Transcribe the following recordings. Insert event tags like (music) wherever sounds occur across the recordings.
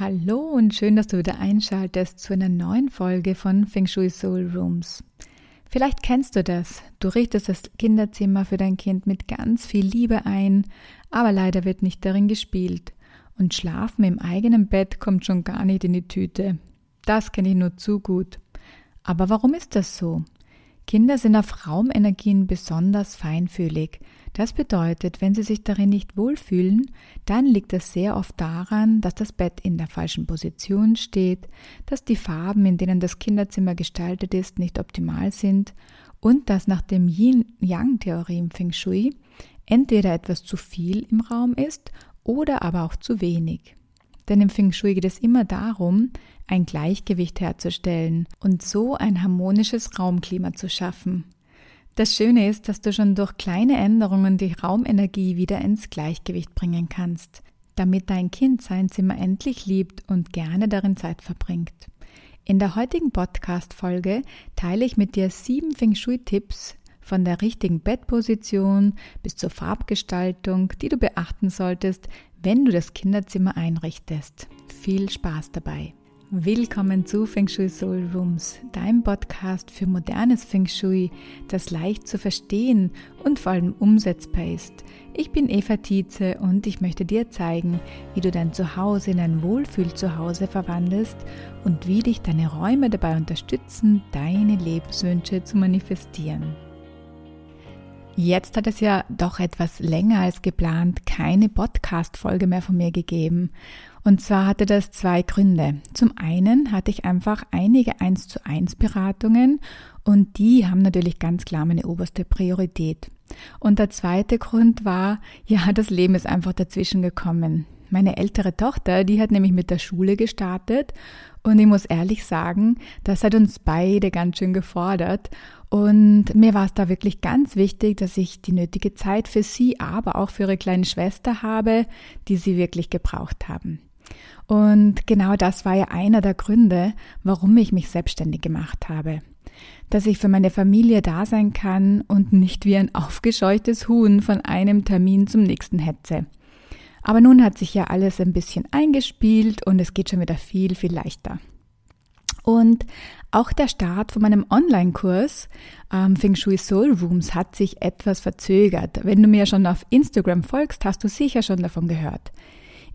Hallo und schön, dass du wieder einschaltest zu einer neuen Folge von Feng Shui Soul Rooms. Vielleicht kennst du das. Du richtest das Kinderzimmer für dein Kind mit ganz viel Liebe ein, aber leider wird nicht darin gespielt. Und Schlafen im eigenen Bett kommt schon gar nicht in die Tüte. Das kenne ich nur zu gut. Aber warum ist das so? Kinder sind auf Raumenergien besonders feinfühlig. Das bedeutet, wenn sie sich darin nicht wohlfühlen, dann liegt es sehr oft daran, dass das Bett in der falschen Position steht, dass die Farben, in denen das Kinderzimmer gestaltet ist, nicht optimal sind und dass nach dem Yin-Yang-Theorie im Feng Shui entweder etwas zu viel im Raum ist oder aber auch zu wenig. Denn im Feng Shui geht es immer darum, ein Gleichgewicht herzustellen und so ein harmonisches Raumklima zu schaffen. Das Schöne ist, dass du schon durch kleine Änderungen die Raumenergie wieder ins Gleichgewicht bringen kannst, damit dein Kind sein Zimmer endlich liebt und gerne darin Zeit verbringt. In der heutigen Podcast-Folge teile ich mit dir sieben Feng Shui-Tipps von der richtigen Bettposition bis zur Farbgestaltung, die du beachten solltest, wenn du das Kinderzimmer einrichtest. Viel Spaß dabei! Willkommen zu Feng Shui Soul Rooms, deinem Podcast für modernes Feng Shui, das leicht zu verstehen und vor allem umsetzbar ist. Ich bin Eva Tietze und ich möchte dir zeigen, wie du dein Zuhause in ein Wohlfühl-Zuhause verwandelst und wie dich deine Räume dabei unterstützen, deine Lebenswünsche zu manifestieren. Jetzt hat es ja doch etwas länger als geplant keine Podcast-Folge mehr von mir gegeben. Und zwar hatte das zwei Gründe. Zum einen hatte ich einfach einige 1 zu 1 Beratungen und die haben natürlich ganz klar meine oberste Priorität. Und der zweite Grund war, ja, das Leben ist einfach dazwischen gekommen. Meine ältere Tochter, die hat nämlich mit der Schule gestartet und ich muss ehrlich sagen, das hat uns beide ganz schön gefordert und mir war es da wirklich ganz wichtig, dass ich die nötige Zeit für sie, aber auch für ihre kleine Schwester habe, die sie wirklich gebraucht haben. Und genau das war ja einer der Gründe, warum ich mich selbstständig gemacht habe. Dass ich für meine Familie da sein kann und nicht wie ein aufgescheuchtes Huhn von einem Termin zum nächsten hetze. Aber nun hat sich ja alles ein bisschen eingespielt und es geht schon wieder viel, viel leichter. Und auch der Start von meinem Online-Kurs ähm, Feng Shui Soul Rooms hat sich etwas verzögert. Wenn du mir schon auf Instagram folgst, hast du sicher schon davon gehört.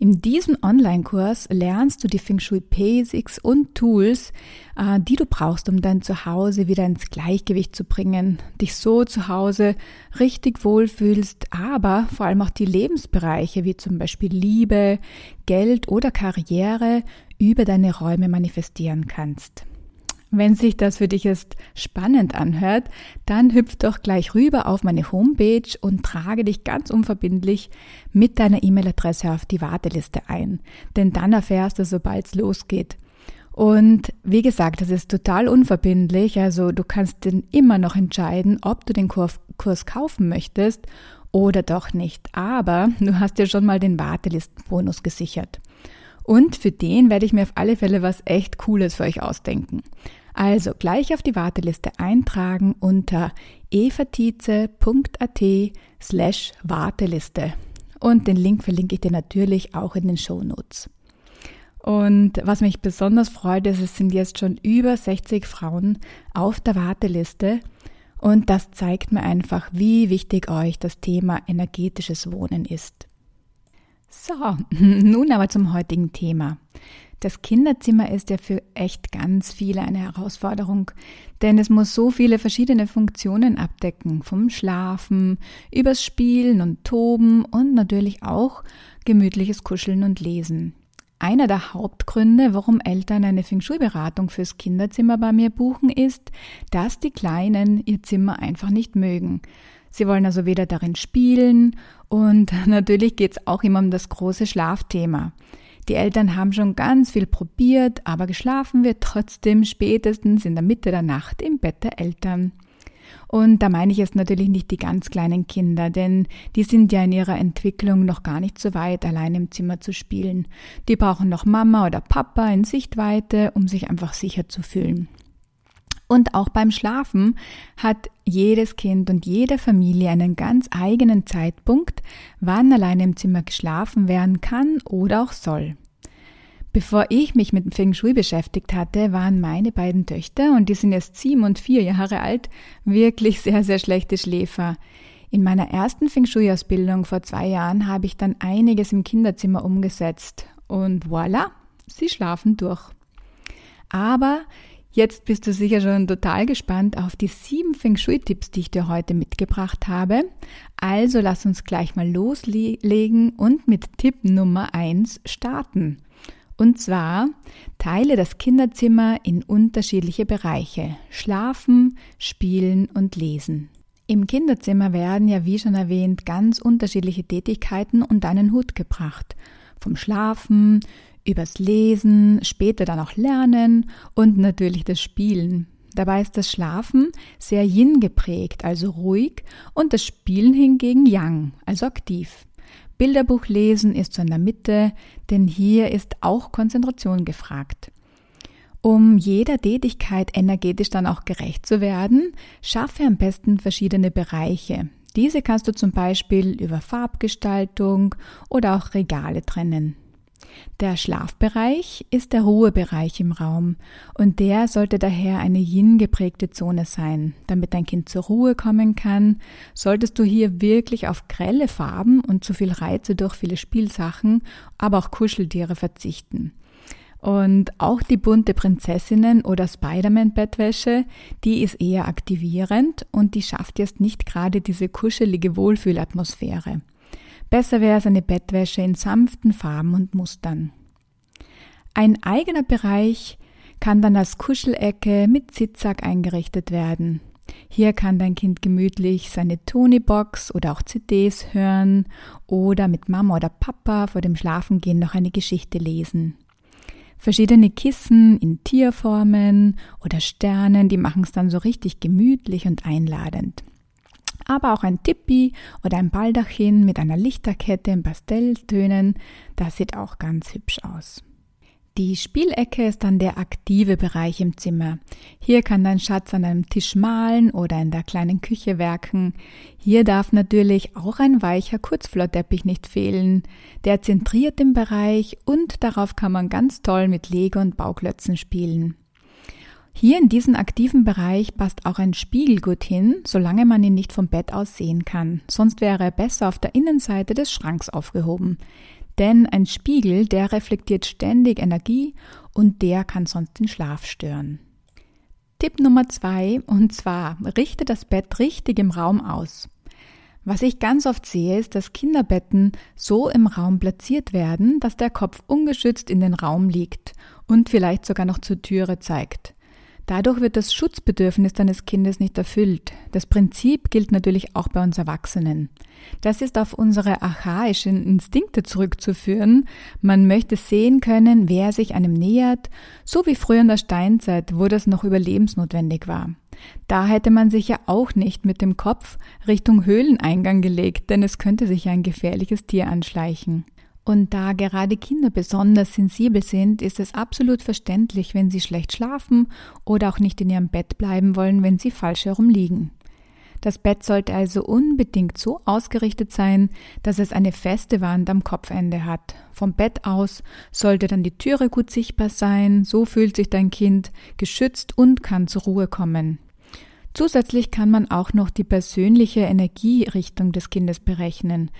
In diesem Online-Kurs lernst du die Feng Shui Basics und Tools, äh, die du brauchst, um dein Zuhause wieder ins Gleichgewicht zu bringen, dich so zu Hause richtig wohlfühlst, aber vor allem auch die Lebensbereiche wie zum Beispiel Liebe, Geld oder Karriere über deine Räume manifestieren kannst. Wenn sich das für dich jetzt spannend anhört, dann hüpf doch gleich rüber auf meine Homepage und trage dich ganz unverbindlich mit deiner E-Mail-Adresse auf die Warteliste ein. Denn dann erfährst du, sobald es losgeht. Und wie gesagt, das ist total unverbindlich. Also du kannst dann immer noch entscheiden, ob du den Kurs, kaufen möchtest oder doch nicht. Aber du hast ja schon mal den Wartelistenbonus gesichert. Und für den werde ich mir auf alle Fälle was echt Cooles für euch ausdenken. Also gleich auf die Warteliste eintragen unter evatize.at slash Warteliste. Und den Link verlinke ich dir natürlich auch in den Show Notes. Und was mich besonders freut, ist, es sind jetzt schon über 60 Frauen auf der Warteliste. Und das zeigt mir einfach, wie wichtig euch das Thema energetisches Wohnen ist. So, (laughs) nun aber zum heutigen Thema. Das Kinderzimmer ist ja für echt ganz viele eine Herausforderung, denn es muss so viele verschiedene Funktionen abdecken, vom Schlafen, übers Spielen und Toben und natürlich auch gemütliches Kuscheln und Lesen. Einer der Hauptgründe, warum Eltern eine Feng Shui-Beratung fürs Kinderzimmer bei mir buchen, ist, dass die Kleinen ihr Zimmer einfach nicht mögen. Sie wollen also weder darin spielen und (laughs) natürlich geht es auch immer um das große Schlafthema. Die Eltern haben schon ganz viel probiert, aber geschlafen wird trotzdem spätestens in der Mitte der Nacht im Bett der Eltern. Und da meine ich jetzt natürlich nicht die ganz kleinen Kinder, denn die sind ja in ihrer Entwicklung noch gar nicht so weit, allein im Zimmer zu spielen. Die brauchen noch Mama oder Papa in Sichtweite, um sich einfach sicher zu fühlen. Und auch beim Schlafen hat jedes Kind und jede Familie einen ganz eigenen Zeitpunkt, wann alleine im Zimmer geschlafen werden kann oder auch soll. Bevor ich mich mit Feng Shui beschäftigt hatte, waren meine beiden Töchter, und die sind jetzt sieben und vier Jahre alt, wirklich sehr, sehr schlechte Schläfer. In meiner ersten Feng Shui-Ausbildung vor zwei Jahren habe ich dann einiges im Kinderzimmer umgesetzt. Und voilà, sie schlafen durch. Aber jetzt bist du sicher schon total gespannt auf die sieben Feng Shui-Tipps, die ich dir heute mitgebracht habe. Also lass uns gleich mal loslegen und mit Tipp Nummer eins starten. Und zwar teile das Kinderzimmer in unterschiedliche Bereiche. Schlafen, Spielen und Lesen. Im Kinderzimmer werden ja, wie schon erwähnt, ganz unterschiedliche Tätigkeiten unter einen Hut gebracht. Vom Schlafen, übers Lesen, später dann auch Lernen und natürlich das Spielen. Dabei ist das Schlafen sehr Yin geprägt, also ruhig, und das Spielen hingegen Yang, also aktiv. Bilderbuch lesen ist so in der Mitte, denn hier ist auch Konzentration gefragt. Um jeder Tätigkeit energetisch dann auch gerecht zu werden, schaffe am besten verschiedene Bereiche. Diese kannst du zum Beispiel über Farbgestaltung oder auch Regale trennen. Der Schlafbereich ist der Ruhebereich im Raum und der sollte daher eine Yin geprägte Zone sein. Damit dein Kind zur Ruhe kommen kann, solltest du hier wirklich auf grelle Farben und zu viel Reize durch viele Spielsachen, aber auch Kuscheltiere verzichten. Und auch die bunte Prinzessinnen oder Spider-Man-Bettwäsche, die ist eher aktivierend und die schafft jetzt nicht gerade diese kuschelige Wohlfühlatmosphäre. Besser wäre es eine Bettwäsche in sanften Farben und Mustern. Ein eigener Bereich kann dann als Kuschelecke mit Zitzsack eingerichtet werden. Hier kann dein Kind gemütlich seine Tonybox oder auch CDs hören oder mit Mama oder Papa vor dem Schlafengehen noch eine Geschichte lesen. Verschiedene Kissen in Tierformen oder Sternen, die machen es dann so richtig gemütlich und einladend aber auch ein Tippi oder ein Baldachin mit einer Lichterkette in Pastelltönen, das sieht auch ganz hübsch aus. Die Spielecke ist dann der aktive Bereich im Zimmer. Hier kann dein Schatz an einem Tisch malen oder in der kleinen Küche werken. Hier darf natürlich auch ein weicher Kurzflorteppich nicht fehlen. Der zentriert den Bereich und darauf kann man ganz toll mit Lego und Bauklötzen spielen. Hier in diesen aktiven Bereich passt auch ein Spiegel gut hin, solange man ihn nicht vom Bett aus sehen kann. Sonst wäre er besser auf der Innenseite des Schranks aufgehoben. Denn ein Spiegel, der reflektiert ständig Energie und der kann sonst den Schlaf stören. Tipp Nummer zwei, und zwar richte das Bett richtig im Raum aus. Was ich ganz oft sehe, ist, dass Kinderbetten so im Raum platziert werden, dass der Kopf ungeschützt in den Raum liegt und vielleicht sogar noch zur Türe zeigt. Dadurch wird das Schutzbedürfnis deines Kindes nicht erfüllt. Das Prinzip gilt natürlich auch bei uns Erwachsenen. Das ist auf unsere archaischen Instinkte zurückzuführen. Man möchte sehen können, wer sich einem nähert, so wie früher in der Steinzeit, wo das noch überlebensnotwendig war. Da hätte man sich ja auch nicht mit dem Kopf Richtung Höhleneingang gelegt, denn es könnte sich ein gefährliches Tier anschleichen. Und da gerade Kinder besonders sensibel sind, ist es absolut verständlich, wenn sie schlecht schlafen oder auch nicht in ihrem Bett bleiben wollen, wenn sie falsch herum liegen. Das Bett sollte also unbedingt so ausgerichtet sein, dass es eine feste Wand am Kopfende hat. Vom Bett aus sollte dann die Türe gut sichtbar sein, so fühlt sich dein Kind geschützt und kann zur Ruhe kommen. Zusätzlich kann man auch noch die persönliche Energierichtung des Kindes berechnen.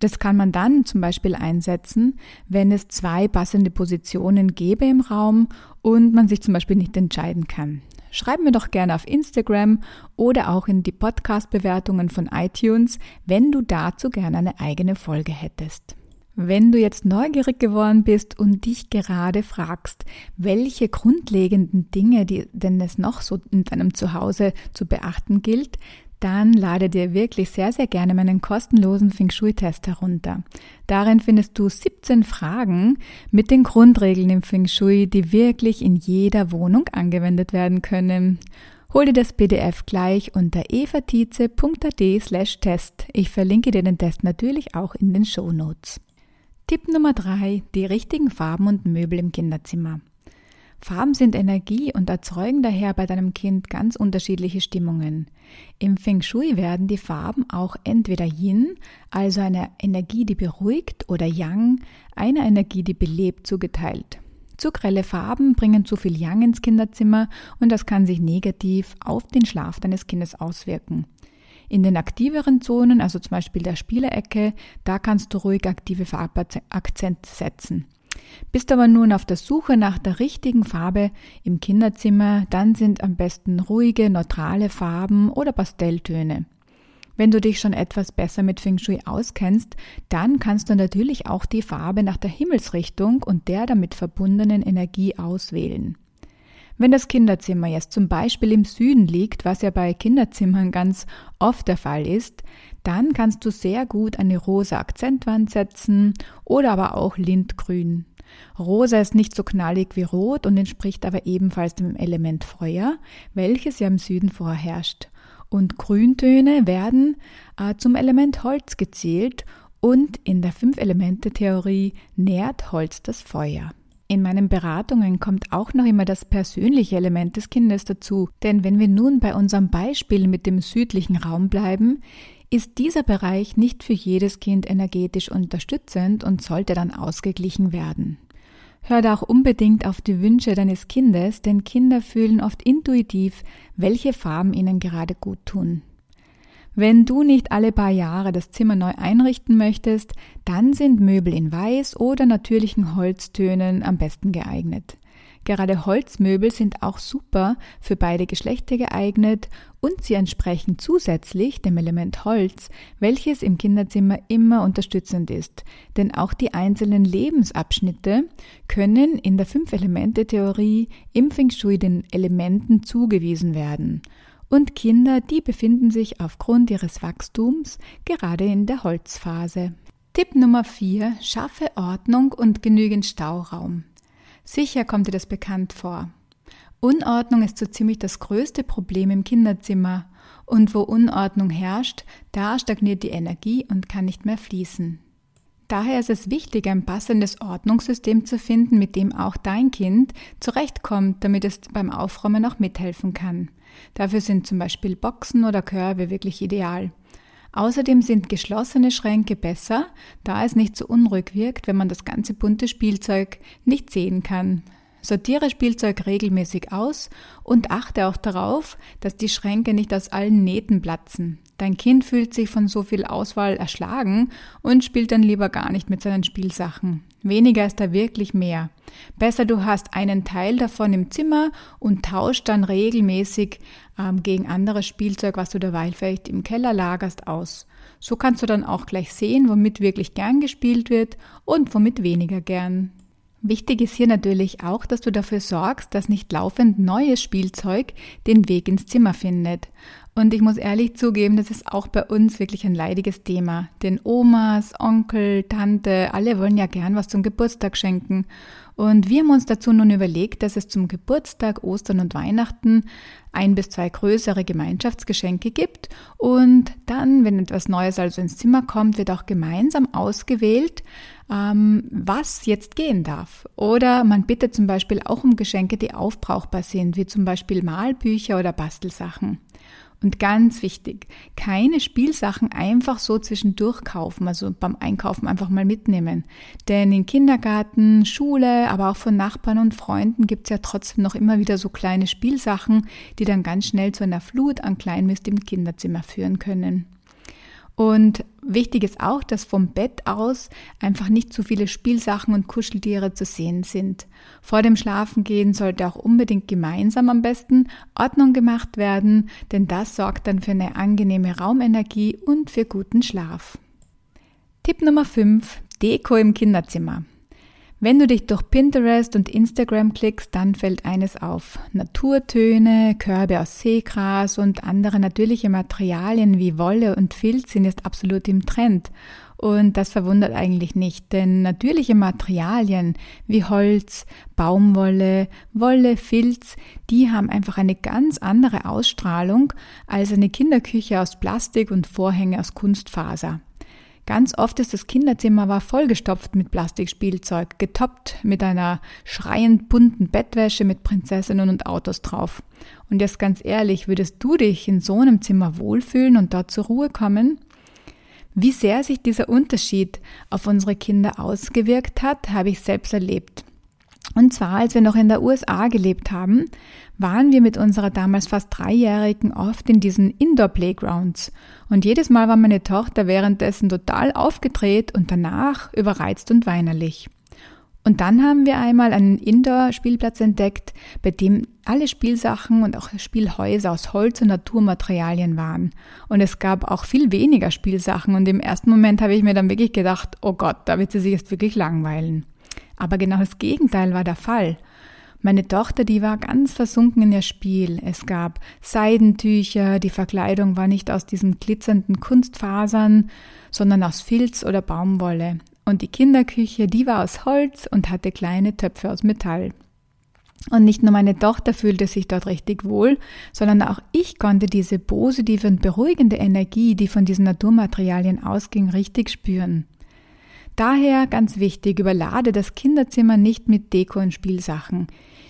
Das kann man dann zum Beispiel einsetzen, wenn es zwei passende Positionen gäbe im Raum und man sich zum Beispiel nicht entscheiden kann. Schreib mir doch gerne auf Instagram oder auch in die Podcast-Bewertungen von iTunes, wenn du dazu gerne eine eigene Folge hättest. Wenn du jetzt neugierig geworden bist und dich gerade fragst, welche grundlegenden Dinge die, denn es noch so in deinem Zuhause zu beachten gilt, dann lade dir wirklich sehr, sehr gerne meinen kostenlosen Feng Shui-Test herunter. Darin findest du 17 Fragen mit den Grundregeln im Feng Shui, die wirklich in jeder Wohnung angewendet werden können. Hol dir das PDF gleich unter evatize.at slash Test. Ich verlinke dir den Test natürlich auch in den Show Notes. Tipp Nummer 3. Die richtigen Farben und Möbel im Kinderzimmer. Farben sind Energie und erzeugen daher bei deinem Kind ganz unterschiedliche Stimmungen. Im Feng Shui werden die Farben auch entweder Yin, also eine Energie, die beruhigt, oder Yang, eine Energie, die belebt, zugeteilt. Zu grelle Farben bringen zu viel Yang ins Kinderzimmer und das kann sich negativ auf den Schlaf deines Kindes auswirken. In den aktiveren Zonen, also zum Beispiel der Spielecke, da kannst du ruhig aktive Farbakzente setzen. Bist aber nun auf der Suche nach der richtigen Farbe im Kinderzimmer, dann sind am besten ruhige, neutrale Farben oder Pastelltöne. Wenn du dich schon etwas besser mit Feng Shui auskennst, dann kannst du natürlich auch die Farbe nach der Himmelsrichtung und der damit verbundenen Energie auswählen. Wenn das Kinderzimmer jetzt zum Beispiel im Süden liegt, was ja bei Kinderzimmern ganz oft der Fall ist, dann kannst du sehr gut eine rosa Akzentwand setzen oder aber auch Lindgrün. Rosa ist nicht so knallig wie Rot und entspricht aber ebenfalls dem Element Feuer, welches ja im Süden vorherrscht. Und Grüntöne werden äh, zum Element Holz gezählt und in der Fünf-Elemente-Theorie nährt Holz das Feuer. In meinen Beratungen kommt auch noch immer das persönliche Element des Kindes dazu, denn wenn wir nun bei unserem Beispiel mit dem südlichen Raum bleiben, ist dieser Bereich nicht für jedes Kind energetisch unterstützend und sollte dann ausgeglichen werden. Hör da auch unbedingt auf die Wünsche deines Kindes, denn Kinder fühlen oft intuitiv, welche Farben ihnen gerade gut tun. Wenn du nicht alle paar Jahre das Zimmer neu einrichten möchtest, dann sind Möbel in Weiß oder natürlichen Holztönen am besten geeignet. Gerade Holzmöbel sind auch super für beide Geschlechter geeignet und sie entsprechen zusätzlich dem Element Holz, welches im Kinderzimmer immer unterstützend ist. Denn auch die einzelnen Lebensabschnitte können in der Fünf-Elemente-Theorie im Feng Shui den Elementen zugewiesen werden und Kinder, die befinden sich aufgrund ihres Wachstums gerade in der Holzphase. Tipp Nummer 4. Schaffe Ordnung und genügend Stauraum. Sicher kommt dir das bekannt vor. Unordnung ist so ziemlich das größte Problem im Kinderzimmer. Und wo Unordnung herrscht, da stagniert die Energie und kann nicht mehr fließen. Daher ist es wichtig, ein passendes Ordnungssystem zu finden, mit dem auch dein Kind zurechtkommt, damit es beim Aufräumen auch mithelfen kann. Dafür sind zum Beispiel Boxen oder Körbe wirklich ideal. Außerdem sind geschlossene Schränke besser, da es nicht so unruhig wirkt, wenn man das ganze bunte Spielzeug nicht sehen kann. Sortiere Spielzeug regelmäßig aus und achte auch darauf, dass die Schränke nicht aus allen Nähten platzen. Dein Kind fühlt sich von so viel Auswahl erschlagen und spielt dann lieber gar nicht mit seinen Spielsachen. Weniger ist da wirklich mehr. Besser du hast einen Teil davon im Zimmer und tauscht dann regelmäßig ähm, gegen anderes Spielzeug, was du derweil vielleicht im Keller lagerst, aus. So kannst du dann auch gleich sehen, womit wirklich gern gespielt wird und womit weniger gern. Wichtig ist hier natürlich auch, dass du dafür sorgst, dass nicht laufend neues Spielzeug den Weg ins Zimmer findet. Und ich muss ehrlich zugeben, das ist auch bei uns wirklich ein leidiges Thema. Denn Omas, Onkel, Tante, alle wollen ja gern was zum Geburtstag schenken. Und wir haben uns dazu nun überlegt, dass es zum Geburtstag, Ostern und Weihnachten ein bis zwei größere Gemeinschaftsgeschenke gibt. Und dann, wenn etwas Neues also ins Zimmer kommt, wird auch gemeinsam ausgewählt, ähm, was jetzt gehen darf. Oder man bittet zum Beispiel auch um Geschenke, die aufbrauchbar sind, wie zum Beispiel Malbücher oder Bastelsachen. Und ganz wichtig, keine Spielsachen einfach so zwischendurch kaufen, also beim Einkaufen einfach mal mitnehmen. Denn in Kindergarten, Schule, aber auch von Nachbarn und Freunden gibt es ja trotzdem noch immer wieder so kleine Spielsachen, die dann ganz schnell zu einer Flut an Kleinmist im Kinderzimmer führen können. Und wichtig ist auch, dass vom Bett aus einfach nicht zu viele Spielsachen und Kuscheltiere zu sehen sind. Vor dem Schlafengehen sollte auch unbedingt gemeinsam am besten Ordnung gemacht werden, denn das sorgt dann für eine angenehme Raumenergie und für guten Schlaf. Tipp Nummer 5. Deko im Kinderzimmer. Wenn du dich durch Pinterest und Instagram klickst, dann fällt eines auf. Naturtöne, Körbe aus Seegras und andere natürliche Materialien wie Wolle und Filz sind jetzt absolut im Trend. Und das verwundert eigentlich nicht, denn natürliche Materialien wie Holz, Baumwolle, Wolle, Filz, die haben einfach eine ganz andere Ausstrahlung als eine Kinderküche aus Plastik und Vorhänge aus Kunstfaser. Ganz oft ist das Kinderzimmer war vollgestopft mit Plastikspielzeug, getoppt mit einer schreiend bunten Bettwäsche mit Prinzessinnen und Autos drauf. Und jetzt ganz ehrlich, würdest du dich in so einem Zimmer wohlfühlen und dort zur Ruhe kommen? Wie sehr sich dieser Unterschied auf unsere Kinder ausgewirkt hat, habe ich selbst erlebt. Und zwar, als wir noch in der USA gelebt haben, waren wir mit unserer damals fast Dreijährigen oft in diesen Indoor-Playgrounds. Und jedes Mal war meine Tochter währenddessen total aufgedreht und danach überreizt und weinerlich. Und dann haben wir einmal einen Indoor-Spielplatz entdeckt, bei dem alle Spielsachen und auch Spielhäuser aus Holz und Naturmaterialien waren. Und es gab auch viel weniger Spielsachen und im ersten Moment habe ich mir dann wirklich gedacht, oh Gott, da wird sie sich jetzt wirklich langweilen. Aber genau das Gegenteil war der Fall. Meine Tochter, die war ganz versunken in ihr Spiel. Es gab Seidentücher, die Verkleidung war nicht aus diesen glitzernden Kunstfasern, sondern aus Filz oder Baumwolle. Und die Kinderküche, die war aus Holz und hatte kleine Töpfe aus Metall. Und nicht nur meine Tochter fühlte sich dort richtig wohl, sondern auch ich konnte diese positive und beruhigende Energie, die von diesen Naturmaterialien ausging, richtig spüren. Daher ganz wichtig, überlade das Kinderzimmer nicht mit Deko und Spielsachen.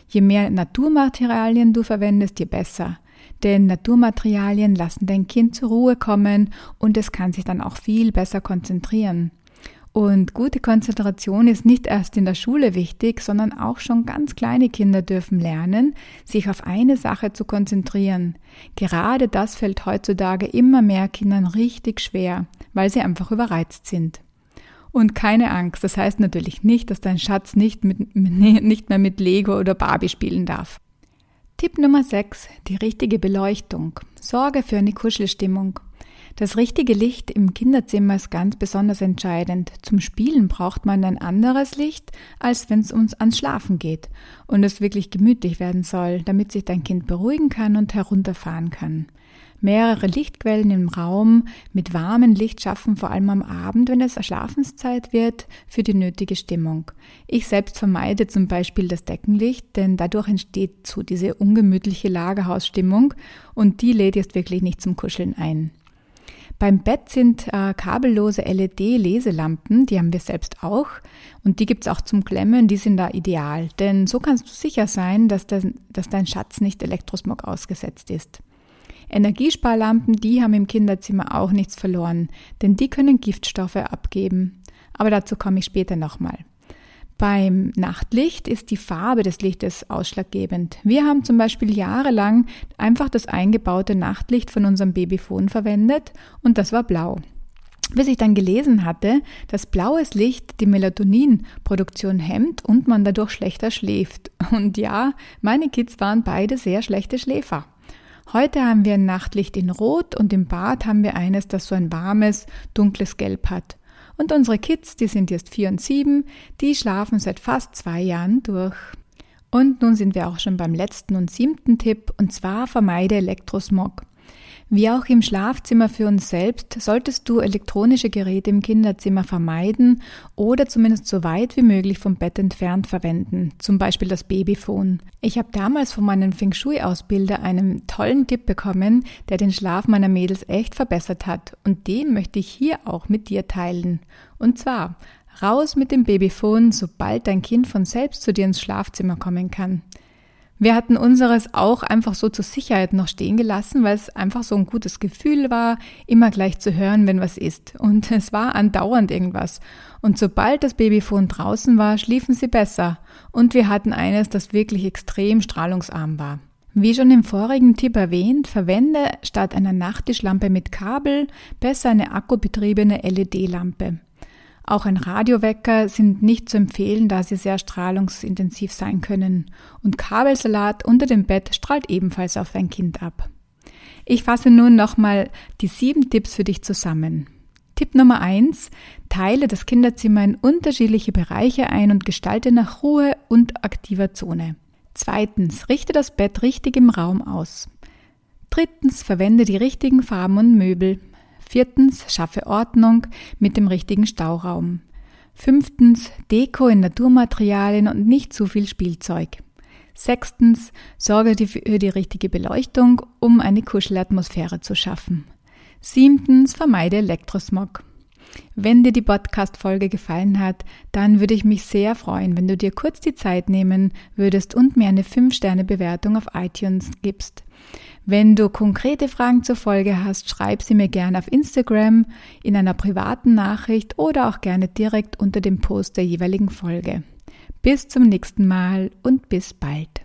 Je mehr Naturmaterialien du verwendest, je besser. Denn Naturmaterialien lassen dein Kind zur Ruhe kommen und es kann sich dann auch viel besser konzentrieren. Und gute Konzentration ist nicht erst in der Schule wichtig, sondern auch schon ganz kleine Kinder dürfen lernen, sich auf eine Sache zu konzentrieren. Gerade das fällt heutzutage immer mehr Kindern richtig schwer, weil sie einfach überreizt sind. Und keine Angst, das heißt natürlich nicht, dass dein Schatz nicht, mit, (laughs) nicht mehr mit Lego oder Barbie spielen darf. Tipp Nummer 6. Die richtige Beleuchtung. Sorge für eine Kuschelstimmung. Das richtige Licht im Kinderzimmer ist ganz besonders entscheidend. Zum Spielen braucht man ein anderes Licht, als wenn es uns ans Schlafen geht und es wirklich gemütlich werden soll, damit sich dein Kind beruhigen kann und herunterfahren kann. Mehrere Lichtquellen im Raum mit warmem Licht schaffen vor allem am Abend, wenn es Schlafenszeit wird, für die nötige Stimmung. Ich selbst vermeide zum Beispiel das Deckenlicht, denn dadurch entsteht so diese ungemütliche Lagerhausstimmung und die lädt jetzt wirklich nicht zum Kuscheln ein. Beim Bett sind äh, kabellose LED-Leselampen, die haben wir selbst auch und die gibt's auch zum Klemmen, die sind da ideal, denn so kannst du sicher sein, dass, das, dass dein Schatz nicht Elektrosmog ausgesetzt ist. Energiesparlampen, die haben im Kinderzimmer auch nichts verloren, denn die können Giftstoffe abgeben. Aber dazu komme ich später nochmal. Beim Nachtlicht ist die Farbe des Lichtes ausschlaggebend. Wir haben zum Beispiel jahrelang einfach das eingebaute Nachtlicht von unserem Babyphone verwendet und das war blau. Bis ich dann gelesen hatte, dass blaues Licht die Melatoninproduktion hemmt und man dadurch schlechter schläft. Und ja, meine Kids waren beide sehr schlechte Schläfer. Heute haben wir ein Nachtlicht in Rot und im Bad haben wir eines, das so ein warmes, dunkles Gelb hat. Und unsere Kids, die sind jetzt vier und sieben, die schlafen seit fast zwei Jahren durch. Und nun sind wir auch schon beim letzten und siebten Tipp, und zwar vermeide Elektrosmog. Wie auch im Schlafzimmer für uns selbst solltest du elektronische Geräte im Kinderzimmer vermeiden oder zumindest so weit wie möglich vom Bett entfernt verwenden, zum Beispiel das Babyphone. Ich habe damals von meinem Feng Shui-Ausbilder einen tollen Tipp bekommen, der den Schlaf meiner Mädels echt verbessert hat und den möchte ich hier auch mit dir teilen. Und zwar raus mit dem Babyphone, sobald dein Kind von selbst zu dir ins Schlafzimmer kommen kann. Wir hatten unseres auch einfach so zur Sicherheit noch stehen gelassen, weil es einfach so ein gutes Gefühl war, immer gleich zu hören, wenn was ist. Und es war andauernd irgendwas. Und sobald das Babyphone draußen war, schliefen sie besser. Und wir hatten eines, das wirklich extrem strahlungsarm war. Wie schon im vorigen Tipp erwähnt, verwende statt einer Nachttischlampe mit Kabel besser eine akkubetriebene LED-Lampe. Auch ein Radiowecker sind nicht zu empfehlen, da sie sehr strahlungsintensiv sein können. Und Kabelsalat unter dem Bett strahlt ebenfalls auf dein Kind ab. Ich fasse nun nochmal die sieben Tipps für dich zusammen. Tipp Nummer eins: Teile das Kinderzimmer in unterschiedliche Bereiche ein und gestalte nach Ruhe und aktiver Zone. Zweitens, richte das Bett richtig im Raum aus. Drittens, verwende die richtigen Farben und Möbel. Viertens, schaffe Ordnung mit dem richtigen Stauraum. Fünftens, Deko in Naturmaterialien und nicht zu viel Spielzeug. Sechstens, sorge für die richtige Beleuchtung, um eine Kuschelatmosphäre zu schaffen. Siebtens, vermeide Elektrosmog. Wenn dir die Podcast-Folge gefallen hat, dann würde ich mich sehr freuen, wenn du dir kurz die Zeit nehmen würdest und mir eine 5-Sterne-Bewertung auf iTunes gibst. Wenn du konkrete Fragen zur Folge hast, schreib sie mir gerne auf Instagram, in einer privaten Nachricht oder auch gerne direkt unter dem Post der jeweiligen Folge. Bis zum nächsten Mal und bis bald.